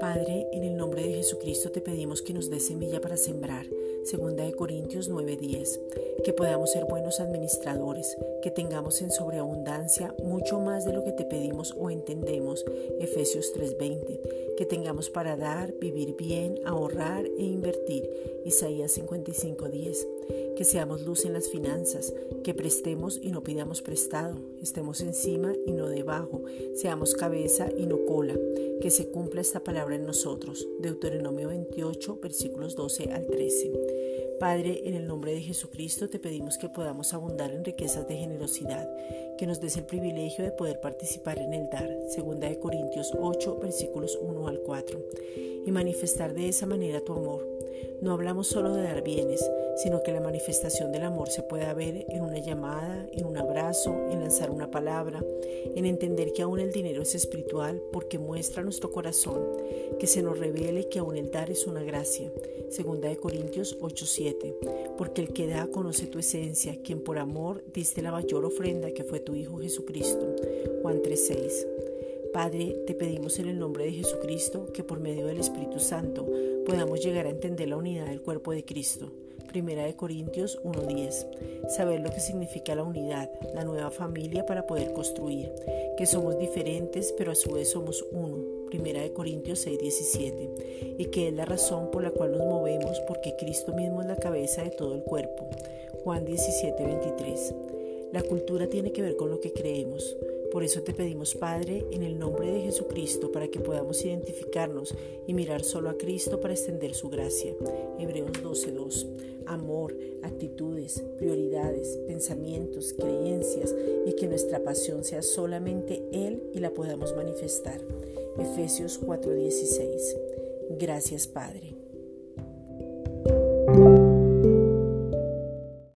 Padre, en el nombre de Jesucristo te pedimos que nos dé semilla para sembrar. Segunda de Corintios 9:10. Que podamos ser buenos administradores, que tengamos en sobreabundancia mucho más de lo que te pedimos o entendemos. Efesios 3:20. Que tengamos para dar, vivir bien, ahorrar e invertir. Isaías 55:10 que seamos luz en las finanzas, que prestemos y no pidamos prestado, estemos encima y no debajo, seamos cabeza y no cola, que se cumpla esta palabra en nosotros. Deuteronomio 28, versículos 12 al 13. Padre, en el nombre de Jesucristo te pedimos que podamos abundar en riquezas de generosidad, que nos des el privilegio de poder participar en el dar, segunda de Corintios 8, versículos 1 al 4, y manifestar de esa manera tu amor no hablamos solo de dar bienes, sino que la manifestación del amor se puede ver en una llamada, en un abrazo, en lanzar una palabra, en entender que aún el dinero es espiritual porque muestra nuestro corazón, que se nos revele que aún el dar es una gracia. Segunda de Corintios 8:7, porque el que da conoce tu esencia, quien por amor diste la mayor ofrenda que fue tu Hijo Jesucristo. Juan 3:6. Padre, te pedimos en el nombre de Jesucristo que por medio del Espíritu Santo podamos llegar a entender la unidad del cuerpo de Cristo. Primera de Corintios 1.10. Saber lo que significa la unidad, la nueva familia para poder construir, que somos diferentes pero a su vez somos uno. Primera de Corintios 6.17. Y que es la razón por la cual nos movemos porque Cristo mismo es la cabeza de todo el cuerpo. Juan 17.23. La cultura tiene que ver con lo que creemos. Por eso te pedimos, Padre, en el nombre de Jesucristo, para que podamos identificarnos y mirar solo a Cristo para extender su gracia. Hebreos 12.2. Amor, actitudes, prioridades, pensamientos, creencias y que nuestra pasión sea solamente Él y la podamos manifestar. Efesios 4:16. Gracias, Padre.